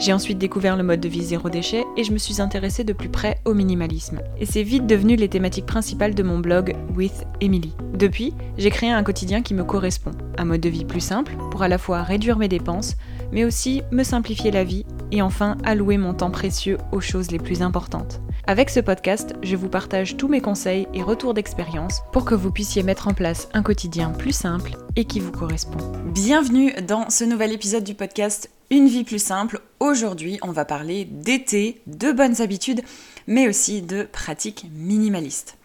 J'ai ensuite découvert le mode de vie zéro déchet et je me suis intéressée de plus près au minimalisme. Et c'est vite devenu les thématiques principales de mon blog With Emily. Depuis, j'ai créé un quotidien qui me correspond, un mode de vie plus simple pour à la fois réduire mes dépenses, mais aussi me simplifier la vie et enfin allouer mon temps précieux aux choses les plus importantes. Avec ce podcast, je vous partage tous mes conseils et retours d'expérience pour que vous puissiez mettre en place un quotidien plus simple et qui vous correspond. Bienvenue dans ce nouvel épisode du podcast Une vie plus simple. Aujourd'hui, on va parler d'été, de bonnes habitudes, mais aussi de pratiques minimalistes.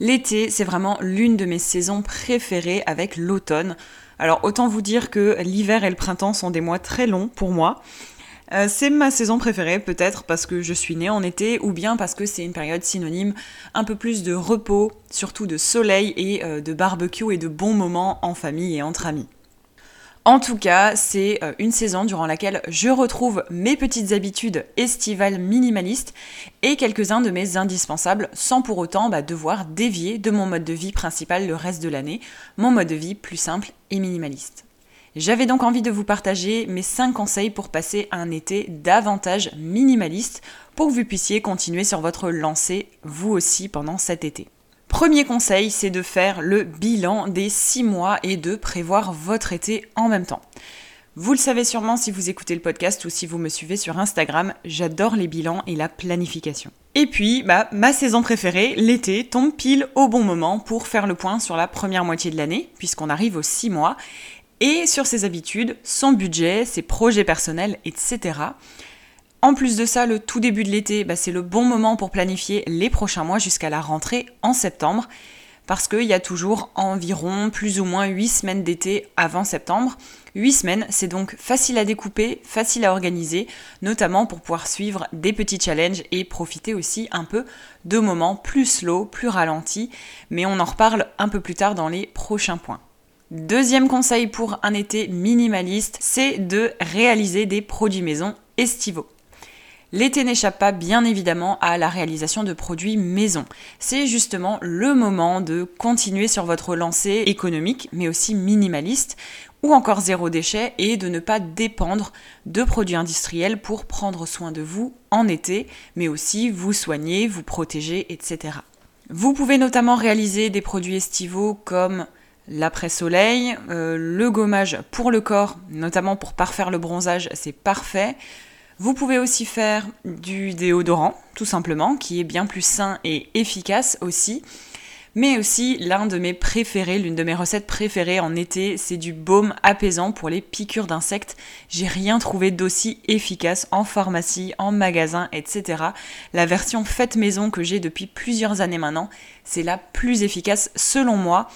L'été, c'est vraiment l'une de mes saisons préférées avec l'automne. Alors autant vous dire que l'hiver et le printemps sont des mois très longs pour moi. Euh, c'est ma saison préférée, peut-être parce que je suis née en été, ou bien parce que c'est une période synonyme un peu plus de repos, surtout de soleil et euh, de barbecue et de bons moments en famille et entre amis. En tout cas, c'est euh, une saison durant laquelle je retrouve mes petites habitudes estivales minimalistes et quelques-uns de mes indispensables sans pour autant bah, devoir dévier de mon mode de vie principal le reste de l'année, mon mode de vie plus simple et minimaliste. J'avais donc envie de vous partager mes 5 conseils pour passer un été davantage minimaliste pour que vous puissiez continuer sur votre lancée vous aussi pendant cet été. Premier conseil, c'est de faire le bilan des 6 mois et de prévoir votre été en même temps. Vous le savez sûrement si vous écoutez le podcast ou si vous me suivez sur Instagram, j'adore les bilans et la planification. Et puis, bah, ma saison préférée, l'été, tombe pile au bon moment pour faire le point sur la première moitié de l'année, puisqu'on arrive aux 6 mois, et sur ses habitudes, son budget, ses projets personnels, etc. En plus de ça, le tout début de l'été, bah, c'est le bon moment pour planifier les prochains mois jusqu'à la rentrée en septembre, parce qu'il y a toujours environ plus ou moins 8 semaines d'été avant septembre. 8 semaines, c'est donc facile à découper, facile à organiser, notamment pour pouvoir suivre des petits challenges et profiter aussi un peu de moments plus slow, plus ralentis, mais on en reparle un peu plus tard dans les prochains points. Deuxième conseil pour un été minimaliste, c'est de réaliser des produits maison estivaux. L'été n'échappe pas bien évidemment à la réalisation de produits maison. C'est justement le moment de continuer sur votre lancée économique mais aussi minimaliste ou encore zéro déchet et de ne pas dépendre de produits industriels pour prendre soin de vous en été mais aussi vous soigner, vous protéger, etc. Vous pouvez notamment réaliser des produits estivaux comme l'après-soleil, euh, le gommage pour le corps, notamment pour parfaire le bronzage, c'est parfait. Vous pouvez aussi faire du déodorant, tout simplement, qui est bien plus sain et efficace aussi mais aussi l'un de mes préférés, l'une de mes recettes préférées en été, c'est du baume apaisant pour les piqûres d'insectes. J'ai rien trouvé d'aussi efficace en pharmacie, en magasin, etc. La version faite maison que j'ai depuis plusieurs années maintenant, c'est la plus efficace selon moi.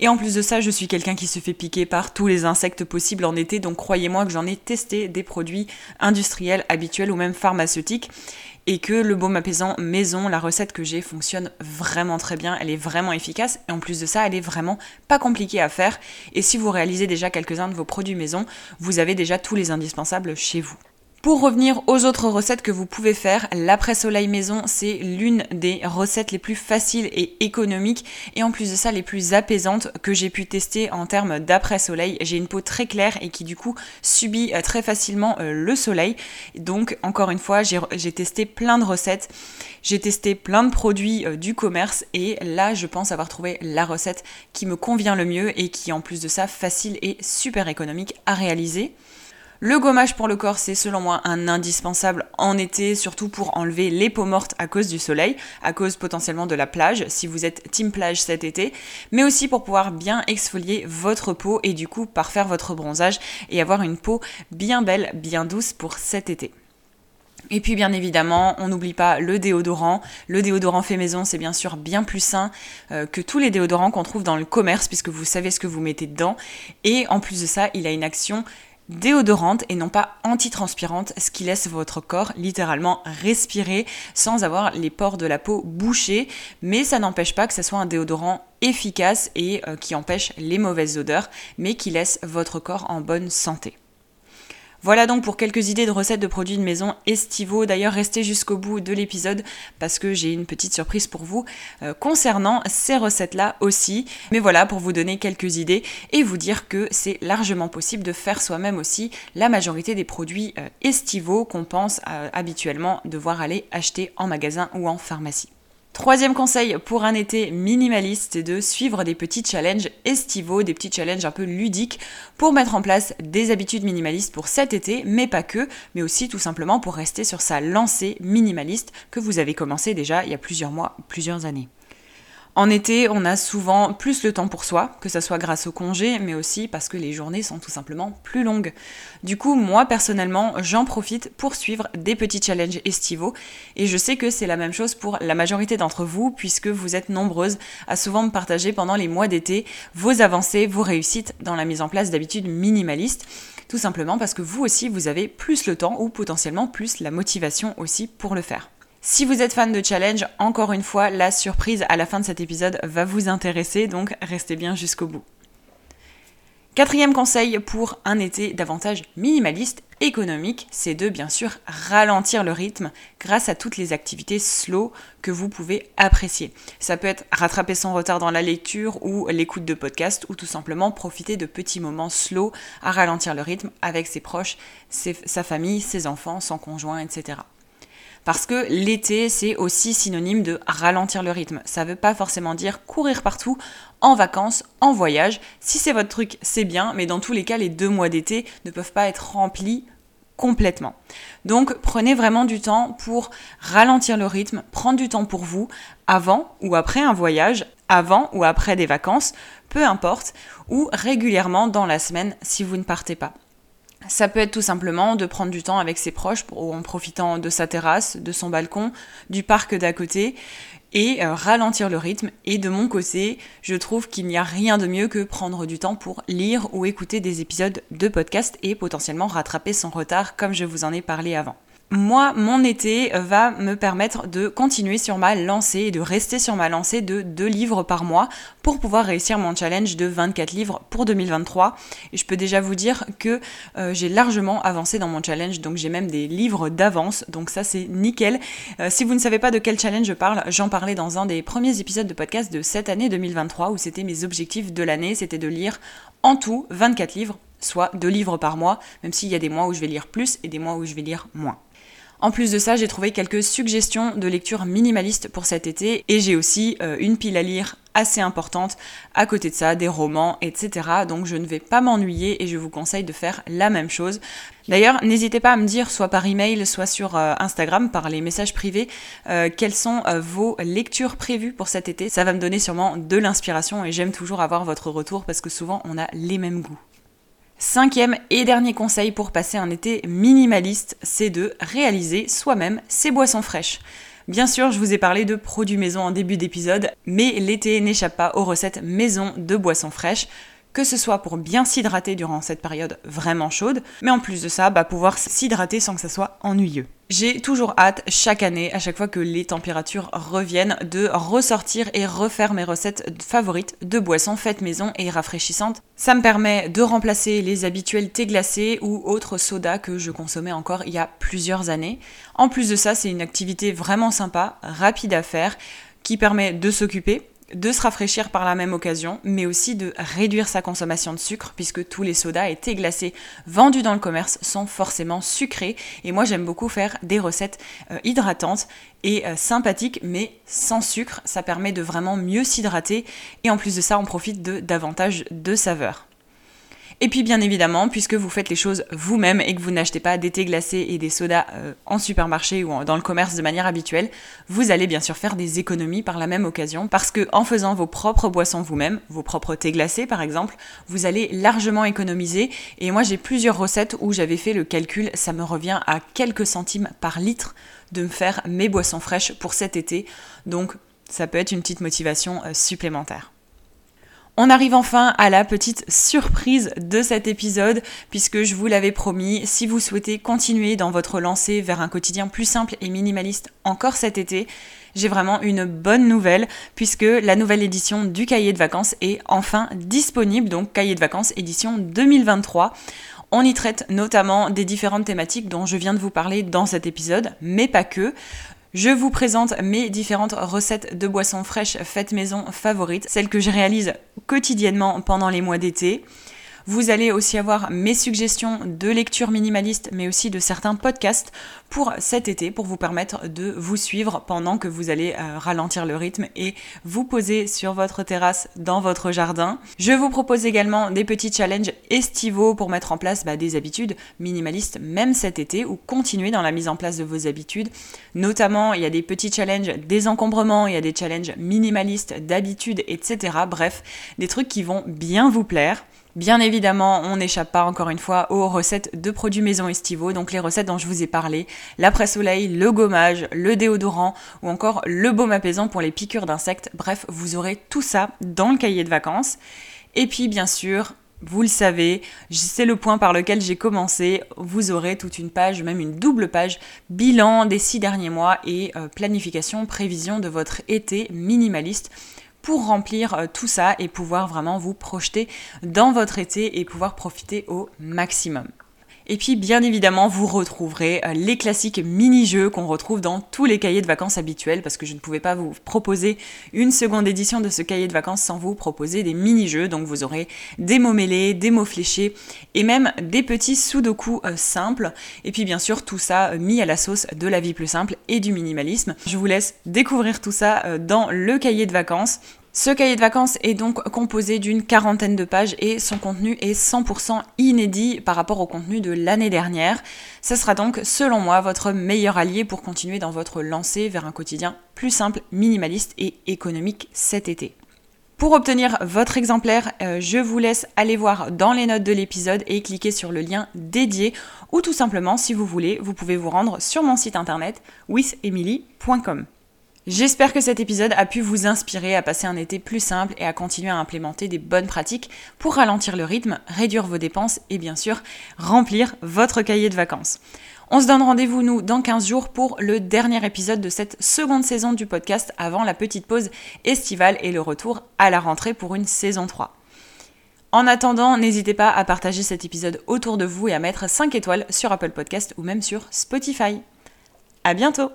Et en plus de ça, je suis quelqu'un qui se fait piquer par tous les insectes possibles en été, donc croyez-moi que j'en ai testé des produits industriels, habituels ou même pharmaceutiques et que le baume apaisant maison, la recette que j'ai, fonctionne vraiment très bien, elle est vraiment efficace et en plus de ça, elle est vraiment pas compliquée à faire et si vous réalisez déjà quelques-uns de vos produits maison, vous avez déjà tous les indispensables chez vous. Pour revenir aux autres recettes que vous pouvez faire, l'après-soleil maison, c'est l'une des recettes les plus faciles et économiques et en plus de ça les plus apaisantes que j'ai pu tester en termes d'après-soleil. J'ai une peau très claire et qui du coup subit euh, très facilement euh, le soleil. Donc encore une fois, j'ai testé plein de recettes, j'ai testé plein de produits euh, du commerce et là je pense avoir trouvé la recette qui me convient le mieux et qui en plus de ça facile et super économique à réaliser. Le gommage pour le corps, c'est selon moi un indispensable en été, surtout pour enlever les peaux mortes à cause du soleil, à cause potentiellement de la plage, si vous êtes team plage cet été, mais aussi pour pouvoir bien exfolier votre peau et du coup parfaire votre bronzage et avoir une peau bien belle, bien douce pour cet été. Et puis bien évidemment, on n'oublie pas le déodorant. Le déodorant fait maison, c'est bien sûr bien plus sain euh, que tous les déodorants qu'on trouve dans le commerce, puisque vous savez ce que vous mettez dedans. Et en plus de ça, il a une action déodorante et non pas antitranspirante, ce qui laisse votre corps littéralement respirer sans avoir les pores de la peau bouchés, mais ça n'empêche pas que ce soit un déodorant efficace et euh, qui empêche les mauvaises odeurs, mais qui laisse votre corps en bonne santé. Voilà donc pour quelques idées de recettes de produits de maison estivaux. D'ailleurs, restez jusqu'au bout de l'épisode parce que j'ai une petite surprise pour vous euh, concernant ces recettes-là aussi. Mais voilà, pour vous donner quelques idées et vous dire que c'est largement possible de faire soi-même aussi la majorité des produits euh, estivaux qu'on pense euh, habituellement devoir aller acheter en magasin ou en pharmacie. Troisième conseil pour un été minimaliste, c'est de suivre des petits challenges estivaux, des petits challenges un peu ludiques pour mettre en place des habitudes minimalistes pour cet été, mais pas que, mais aussi tout simplement pour rester sur sa lancée minimaliste que vous avez commencé déjà il y a plusieurs mois, plusieurs années. En été, on a souvent plus le temps pour soi, que ce soit grâce au congé, mais aussi parce que les journées sont tout simplement plus longues. Du coup, moi personnellement, j'en profite pour suivre des petits challenges estivaux, et je sais que c'est la même chose pour la majorité d'entre vous, puisque vous êtes nombreuses à souvent me partager pendant les mois d'été vos avancées, vos réussites dans la mise en place d'habitudes minimalistes tout simplement parce que vous aussi vous avez plus le temps ou potentiellement plus la motivation aussi pour le faire. Si vous êtes fan de challenge, encore une fois, la surprise à la fin de cet épisode va vous intéresser, donc restez bien jusqu'au bout. Quatrième conseil pour un été davantage minimaliste, économique, c'est de bien sûr ralentir le rythme grâce à toutes les activités slow que vous pouvez apprécier. Ça peut être rattraper son retard dans la lecture ou l'écoute de podcast ou tout simplement profiter de petits moments slow à ralentir le rythme avec ses proches, sa famille, ses enfants, son conjoint, etc. Parce que l'été, c'est aussi synonyme de ralentir le rythme. Ça ne veut pas forcément dire courir partout en vacances, en voyage. Si c'est votre truc, c'est bien, mais dans tous les cas, les deux mois d'été ne peuvent pas être remplis complètement. Donc prenez vraiment du temps pour ralentir le rythme, prendre du temps pour vous avant ou après un voyage, avant ou après des vacances, peu importe, ou régulièrement dans la semaine si vous ne partez pas. Ça peut être tout simplement de prendre du temps avec ses proches en profitant de sa terrasse, de son balcon, du parc d'à côté et euh, ralentir le rythme. Et de mon côté, je trouve qu'il n'y a rien de mieux que prendre du temps pour lire ou écouter des épisodes de podcast et potentiellement rattraper son retard comme je vous en ai parlé avant moi, mon été va me permettre de continuer sur ma lancée et de rester sur ma lancée de 2 livres par mois pour pouvoir réussir mon challenge de 24 livres pour 2023. Et je peux déjà vous dire que euh, j'ai largement avancé dans mon challenge, donc j'ai même des livres d'avance, donc ça c'est nickel. Euh, si vous ne savez pas de quel challenge je parle, j'en parlais dans un des premiers épisodes de podcast de cette année 2023 où c'était mes objectifs de l'année, c'était de lire en tout 24 livres soit 2 livres par mois, même s'il y a des mois où je vais lire plus et des mois où je vais lire moins. En plus de ça, j'ai trouvé quelques suggestions de lecture minimaliste pour cet été et j'ai aussi euh, une pile à lire assez importante à côté de ça, des romans, etc. Donc je ne vais pas m'ennuyer et je vous conseille de faire la même chose. D'ailleurs, n'hésitez pas à me dire, soit par email, soit sur euh, Instagram, par les messages privés, euh, quelles sont vos lectures prévues pour cet été. Ça va me donner sûrement de l'inspiration et j'aime toujours avoir votre retour parce que souvent on a les mêmes goûts. Cinquième et dernier conseil pour passer un été minimaliste, c'est de réaliser soi-même ses boissons fraîches. Bien sûr, je vous ai parlé de produits maison en début d'épisode, mais l'été n'échappe pas aux recettes maison de boissons fraîches que ce soit pour bien s'hydrater durant cette période vraiment chaude, mais en plus de ça, bah, pouvoir s'hydrater sans que ça soit ennuyeux. J'ai toujours hâte, chaque année, à chaque fois que les températures reviennent, de ressortir et refaire mes recettes favorites de boissons faites maison et rafraîchissantes. Ça me permet de remplacer les habituels thés glacés ou autres sodas que je consommais encore il y a plusieurs années. En plus de ça, c'est une activité vraiment sympa, rapide à faire, qui permet de s'occuper, de se rafraîchir par la même occasion, mais aussi de réduire sa consommation de sucre, puisque tous les sodas et thés glacés vendus dans le commerce sont forcément sucrés. Et moi, j'aime beaucoup faire des recettes euh, hydratantes et euh, sympathiques, mais sans sucre. Ça permet de vraiment mieux s'hydrater. Et en plus de ça, on profite de davantage de saveurs. Et puis bien évidemment, puisque vous faites les choses vous-même et que vous n'achetez pas des thés glacés et des sodas euh, en supermarché ou dans le commerce de manière habituelle, vous allez bien sûr faire des économies par la même occasion parce que en faisant vos propres boissons vous-même, vos propres thés glacés par exemple, vous allez largement économiser. Et moi j'ai plusieurs recettes où j'avais fait le calcul, ça me revient à quelques centimes par litre de me faire mes boissons fraîches pour cet été. Donc ça peut être une petite motivation euh, supplémentaire. On arrive enfin à la petite surprise de cet épisode, puisque je vous l'avais promis, si vous souhaitez continuer dans votre lancée vers un quotidien plus simple et minimaliste encore cet été, j'ai vraiment une bonne nouvelle, puisque la nouvelle édition du cahier de vacances est enfin disponible, donc cahier de vacances édition 2023. On y traite notamment des différentes thématiques dont je viens de vous parler dans cet épisode, mais pas que. Je vous présente mes différentes recettes de boissons fraîches faites maison favorites, celles que je réalise quotidiennement pendant les mois d'été. Vous allez aussi avoir mes suggestions de lecture minimaliste, mais aussi de certains podcasts pour cet été, pour vous permettre de vous suivre pendant que vous allez euh, ralentir le rythme et vous poser sur votre terrasse dans votre jardin. Je vous propose également des petits challenges estivaux pour mettre en place bah, des habitudes minimalistes même cet été ou continuer dans la mise en place de vos habitudes. Notamment, il y a des petits challenges désencombrement, il y a des challenges minimalistes d'habitudes, etc. Bref, des trucs qui vont bien vous plaire. Bien évidemment, on n'échappe pas encore une fois aux recettes de produits maison estivaux, donc les recettes dont je vous ai parlé, l'après-soleil, le gommage, le déodorant ou encore le baume apaisant pour les piqûres d'insectes. Bref, vous aurez tout ça dans le cahier de vacances. Et puis bien sûr, vous le savez, c'est le point par lequel j'ai commencé. Vous aurez toute une page, même une double page, bilan des six derniers mois et euh, planification, prévision de votre été minimaliste pour remplir euh, tout ça et pouvoir vraiment vous projeter dans votre été et pouvoir profiter au maximum. Et puis bien évidemment, vous retrouverez euh, les classiques mini-jeux qu'on retrouve dans tous les cahiers de vacances habituels parce que je ne pouvais pas vous proposer une seconde édition de ce cahier de vacances sans vous proposer des mini-jeux. Donc vous aurez des mots mêlés, des mots fléchés et même des petits sudoku euh, simples. Et puis bien sûr, tout ça euh, mis à la sauce de la vie plus simple et du minimalisme. Je vous laisse découvrir tout ça dans le cahier de vacances. Ce cahier de vacances est donc composé d'une quarantaine de pages et son contenu est 100% inédit par rapport au contenu de l'année dernière. Ce sera donc, selon moi, votre meilleur allié pour continuer dans votre lancée vers un quotidien plus simple, minimaliste et économique cet été. Pour obtenir votre exemplaire, euh, je vous laisse aller voir dans les notes de l'épisode et cliquer sur le lien dédié ou tout simplement, si vous voulez, vous pouvez vous rendre sur mon site internet withemily.com. J'espère que cet épisode a pu vous inspirer à passer un été plus simple et à continuer à implémenter des bonnes pratiques pour ralentir le rythme, réduire vos dépenses et bien sûr remplir votre cahier de vacances. On se donne rendez-vous nous dans 15 jours pour le dernier épisode de cette seconde saison du podcast avant la petite pause estivale et le retour à la rentrée pour une saison 3. En attendant, n'hésitez pas à partager cet épisode autour de vous et à mettre 5 étoiles sur Apple Podcast ou même sur Spotify. À bientôt!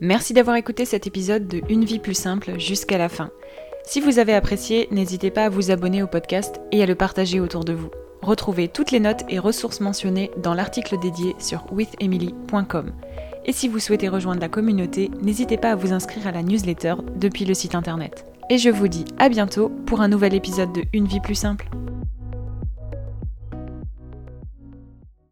Merci d'avoir écouté cet épisode de Une vie plus simple jusqu'à la fin. Si vous avez apprécié, n'hésitez pas à vous abonner au podcast et à le partager autour de vous. Retrouvez toutes les notes et ressources mentionnées dans l'article dédié sur withemily.com. Et si vous souhaitez rejoindre la communauté, n'hésitez pas à vous inscrire à la newsletter depuis le site internet. Et je vous dis à bientôt pour un nouvel épisode de Une vie plus simple.